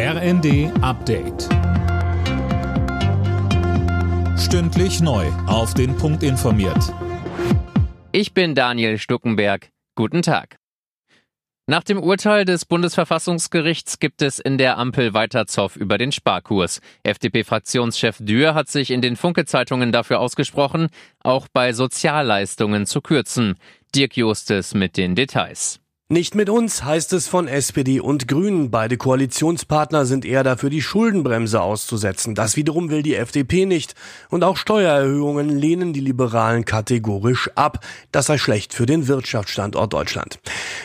RND Update. Stündlich neu. Auf den Punkt informiert. Ich bin Daniel Stuckenberg. Guten Tag. Nach dem Urteil des Bundesverfassungsgerichts gibt es in der Ampel weiter Zoff über den Sparkurs. FDP-Fraktionschef Dürr hat sich in den Funke-Zeitungen dafür ausgesprochen, auch bei Sozialleistungen zu kürzen. Dirk Justes mit den Details. Nicht mit uns, heißt es von SPD und Grünen. Beide Koalitionspartner sind eher dafür, die Schuldenbremse auszusetzen. Das wiederum will die FDP nicht. Und auch Steuererhöhungen lehnen die Liberalen kategorisch ab. Das sei schlecht für den Wirtschaftsstandort Deutschland.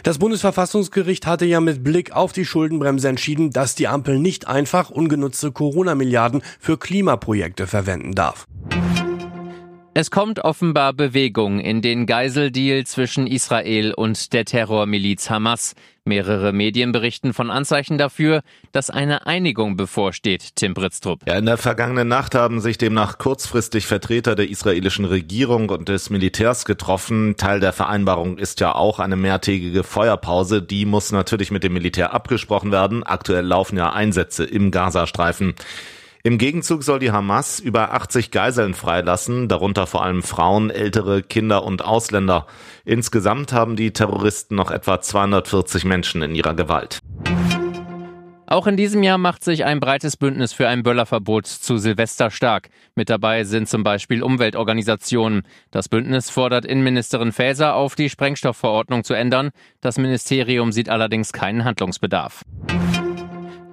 Das Bundesverfassungsgericht hatte ja mit Blick auf die Schuldenbremse entschieden, dass die Ampel nicht einfach ungenutzte Corona-Milliarden für Klimaprojekte verwenden darf. Es kommt offenbar Bewegung in den Geiseldeal zwischen Israel und der Terrormiliz Hamas. Mehrere Medien berichten von Anzeichen dafür, dass eine Einigung bevorsteht, Tim Britztrup. Ja, in der vergangenen Nacht haben sich demnach kurzfristig Vertreter der israelischen Regierung und des Militärs getroffen. Teil der Vereinbarung ist ja auch eine mehrtägige Feuerpause. Die muss natürlich mit dem Militär abgesprochen werden. Aktuell laufen ja Einsätze im Gazastreifen. Im Gegenzug soll die Hamas über 80 Geiseln freilassen, darunter vor allem Frauen, ältere Kinder und Ausländer. Insgesamt haben die Terroristen noch etwa 240 Menschen in ihrer Gewalt. Auch in diesem Jahr macht sich ein breites Bündnis für ein Böllerverbot zu Silvester stark. Mit dabei sind zum Beispiel Umweltorganisationen. Das Bündnis fordert Innenministerin Faeser auf, die Sprengstoffverordnung zu ändern. Das Ministerium sieht allerdings keinen Handlungsbedarf.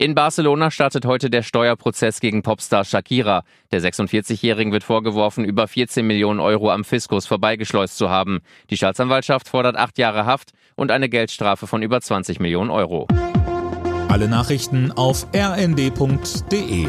In Barcelona startet heute der Steuerprozess gegen Popstar Shakira. Der 46-Jährigen wird vorgeworfen, über 14 Millionen Euro am Fiskus vorbeigeschleust zu haben. Die Staatsanwaltschaft fordert acht Jahre Haft und eine Geldstrafe von über 20 Millionen Euro. Alle Nachrichten auf rnd.de